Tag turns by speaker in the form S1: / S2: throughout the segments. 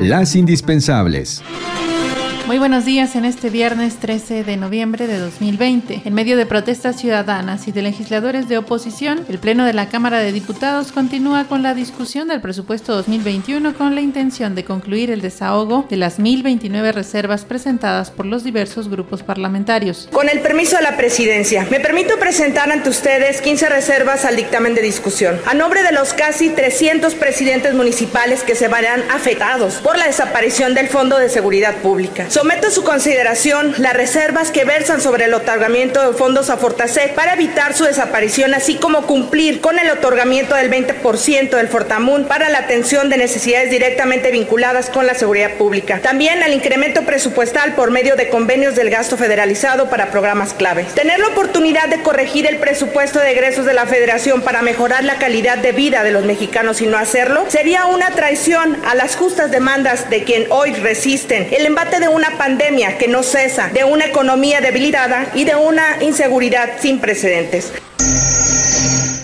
S1: Las indispensables.
S2: Muy buenos días en este viernes 13 de noviembre de 2020. En medio de protestas ciudadanas y de legisladores de oposición, el Pleno de la Cámara de Diputados continúa con la discusión del presupuesto 2021 con la intención de concluir el desahogo de las 1.029 reservas presentadas por los diversos grupos parlamentarios.
S3: Con el permiso de la presidencia, me permito presentar ante ustedes 15 reservas al dictamen de discusión, a nombre de los casi 300 presidentes municipales que se verán afectados por la desaparición del Fondo de Seguridad Pública. Someto a su consideración las reservas que versan sobre el otorgamiento de fondos a Fortasec para evitar su desaparición, así como cumplir con el otorgamiento del 20% del Fortamun para la atención de necesidades directamente vinculadas con la seguridad pública. También al incremento presupuestal por medio de convenios del gasto federalizado para programas clave. Tener la oportunidad de corregir el presupuesto de egresos de la Federación para mejorar la calidad de vida de los mexicanos y no hacerlo sería una traición a las justas demandas de quien hoy resisten el embate de una pandemia que no cesa, de una economía debilitada y de una inseguridad sin precedentes.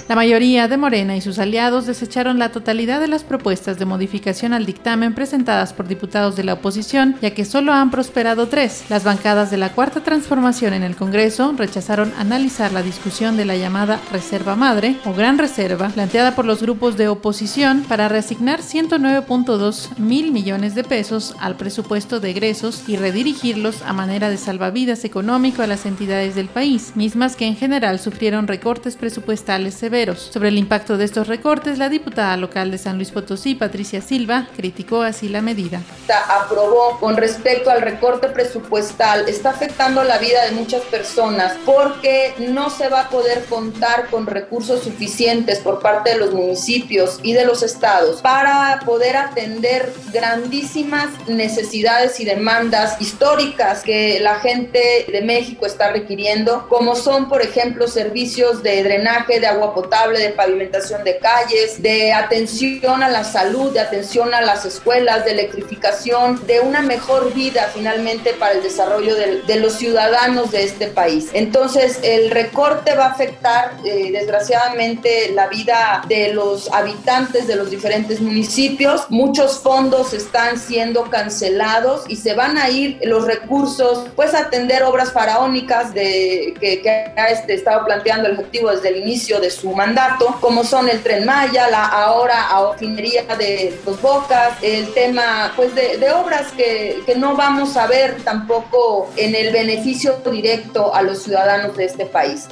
S2: La mayoría de Morena y sus aliados desecharon la totalidad de las propuestas de modificación al dictamen presentadas por diputados de la oposición, ya que solo han prosperado tres. Las bancadas de la Cuarta Transformación en el Congreso rechazaron analizar la discusión de la llamada Reserva Madre o Gran Reserva, planteada por los grupos de oposición para reasignar 109.2 mil millones de pesos al presupuesto de egresos y redirigirlos a manera de salvavidas económico a las entidades del país, mismas que en general sufrieron recortes presupuestales severos sobre el impacto de estos recortes, la diputada local de San Luis Potosí, Patricia Silva, criticó así la medida.
S4: Aprobó con respecto al recorte presupuestal, está afectando la vida de muchas personas porque no se va a poder contar con recursos suficientes por parte de los municipios y de los estados para poder atender grandísimas necesidades y demandas históricas que la gente de México está requiriendo, como son, por ejemplo, servicios de drenaje de agua potable de pavimentación de calles, de atención a la salud, de atención a las escuelas, de electrificación, de una mejor vida finalmente para el desarrollo de, los ciudadanos de este país. Entonces, el recorte va a afectar eh, desgraciadamente la vida de los habitantes de los diferentes municipios. Muchos fondos están siendo cancelados y se van a ir los recursos, pues a atender obras faraónicas de, que, ha este, estado planteando el Ejecutivo desde el inicio de su mandato, como son el Tren Maya, la ahora aofinería de Los Bocas, el tema pues de, de obras que, que no vamos a ver tampoco en el beneficio directo a los ciudadanos de este país.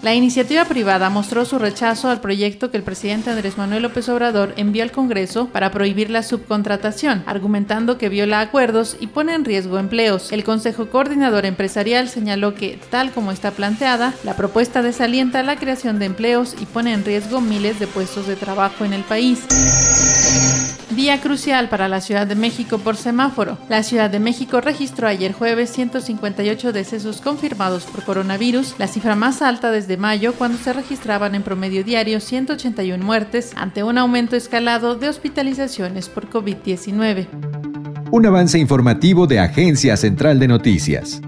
S2: La iniciativa privada mostró su rechazo al proyecto que el presidente Andrés Manuel López Obrador envió al Congreso para prohibir la subcontratación, argumentando que viola acuerdos y pone en riesgo empleos. El Consejo Coordinador Empresarial señaló que, tal como está planteada, la propuesta desalienta la creación de empleos y pone en riesgo miles de puestos de trabajo en el país. Día crucial para la Ciudad de México por semáforo. La Ciudad de México registró ayer jueves 158 decesos confirmados por coronavirus, la cifra más alta desde mayo cuando se registraban en promedio diario 181 muertes ante un aumento escalado de hospitalizaciones por COVID-19.
S1: Un avance informativo de Agencia Central de Noticias.